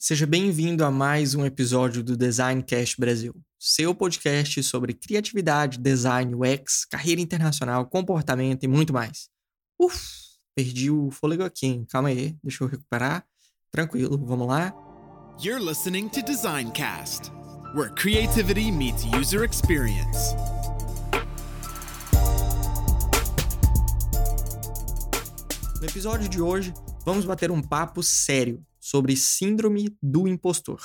Seja bem-vindo a mais um episódio do Designcast Brasil, seu podcast sobre criatividade, design, UX, carreira internacional, comportamento e muito mais. Uf, perdi o fôlego aqui, hein? Calma aí, deixa eu recuperar. Tranquilo, vamos lá. You're listening to Designcast, where creativity meets user experience. No episódio de hoje, vamos bater um papo sério sobre síndrome do impostor.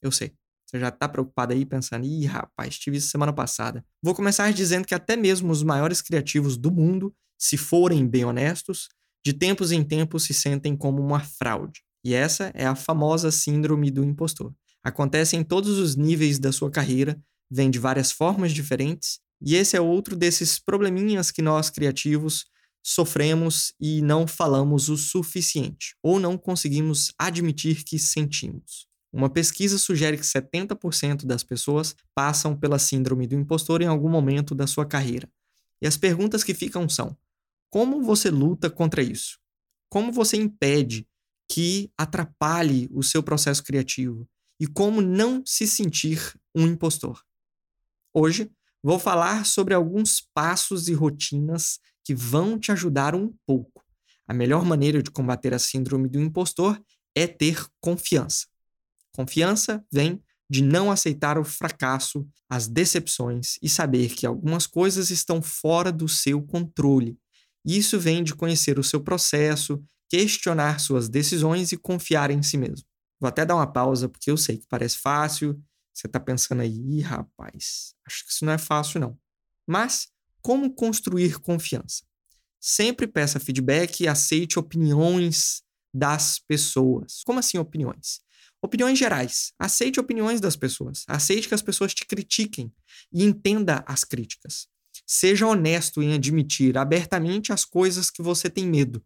Eu sei, você já tá preocupado aí pensando, ih, rapaz, tive isso semana passada. Vou começar dizendo que até mesmo os maiores criativos do mundo, se forem bem honestos, de tempos em tempos se sentem como uma fraude. E essa é a famosa síndrome do impostor. Acontece em todos os níveis da sua carreira, vem de várias formas diferentes, e esse é outro desses probleminhas que nós criativos sofremos e não falamos o suficiente, ou não conseguimos admitir que sentimos. Uma pesquisa sugere que 70% das pessoas passam pela síndrome do impostor em algum momento da sua carreira. E as perguntas que ficam são: como você luta contra isso? Como você impede que atrapalhe o seu processo criativo? E como não se sentir um impostor? Hoje vou falar sobre alguns passos e rotinas que vão te ajudar um pouco. A melhor maneira de combater a síndrome do impostor é ter confiança. Confiança vem de não aceitar o fracasso, as decepções e saber que algumas coisas estão fora do seu controle. Isso vem de conhecer o seu processo, questionar suas decisões e confiar em si mesmo. Vou até dar uma pausa porque eu sei que parece fácil. Você está pensando aí, rapaz, acho que isso não é fácil não. Mas como construir confiança? Sempre peça feedback e aceite opiniões das pessoas. Como assim opiniões? Opiniões gerais. Aceite opiniões das pessoas. Aceite que as pessoas te critiquem e entenda as críticas. Seja honesto em admitir abertamente as coisas que você tem medo.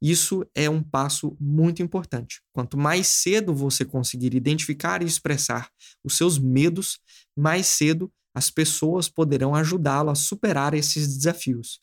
Isso é um passo muito importante. Quanto mais cedo você conseguir identificar e expressar os seus medos, mais cedo as pessoas poderão ajudá-lo a superar esses desafios.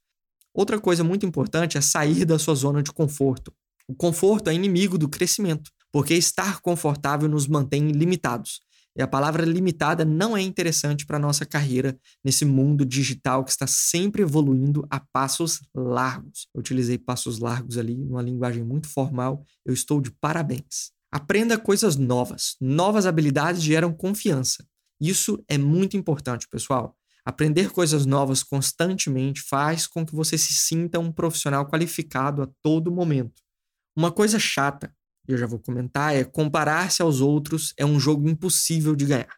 Outra coisa muito importante é sair da sua zona de conforto. O conforto é inimigo do crescimento, porque estar confortável nos mantém limitados. E a palavra limitada não é interessante para a nossa carreira nesse mundo digital que está sempre evoluindo a passos largos. Eu utilizei passos largos ali, numa linguagem muito formal. Eu estou de parabéns. Aprenda coisas novas. Novas habilidades geram confiança. Isso é muito importante, pessoal. Aprender coisas novas constantemente faz com que você se sinta um profissional qualificado a todo momento. Uma coisa chata, eu já vou comentar, é comparar-se aos outros é um jogo impossível de ganhar.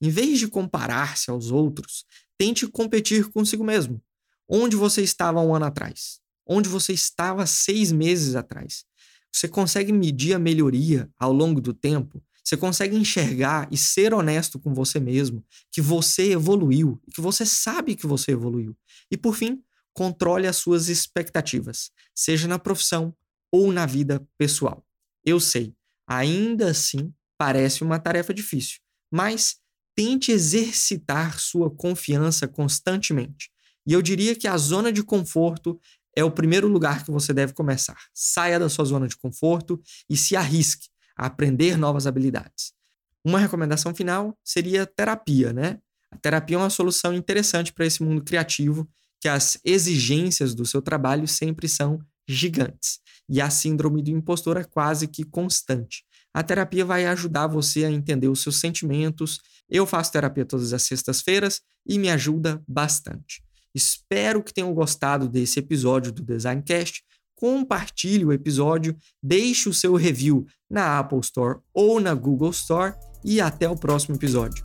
Em vez de comparar-se aos outros, tente competir consigo mesmo. Onde você estava um ano atrás? Onde você estava seis meses atrás? Você consegue medir a melhoria ao longo do tempo você consegue enxergar e ser honesto com você mesmo que você evoluiu que você sabe que você evoluiu. E por fim, controle as suas expectativas, seja na profissão ou na vida pessoal. Eu sei, ainda assim parece uma tarefa difícil, mas tente exercitar sua confiança constantemente. E eu diria que a zona de conforto é o primeiro lugar que você deve começar. Saia da sua zona de conforto e se arrisque a aprender novas habilidades. Uma recomendação final seria terapia, né? A terapia é uma solução interessante para esse mundo criativo, que as exigências do seu trabalho sempre são gigantes e a síndrome do impostor é quase que constante. A terapia vai ajudar você a entender os seus sentimentos. Eu faço terapia todas as sextas-feiras e me ajuda bastante. Espero que tenham gostado desse episódio do Designcast compartilhe o episódio, deixe o seu review na Apple Store ou na Google Store e até o próximo episódio.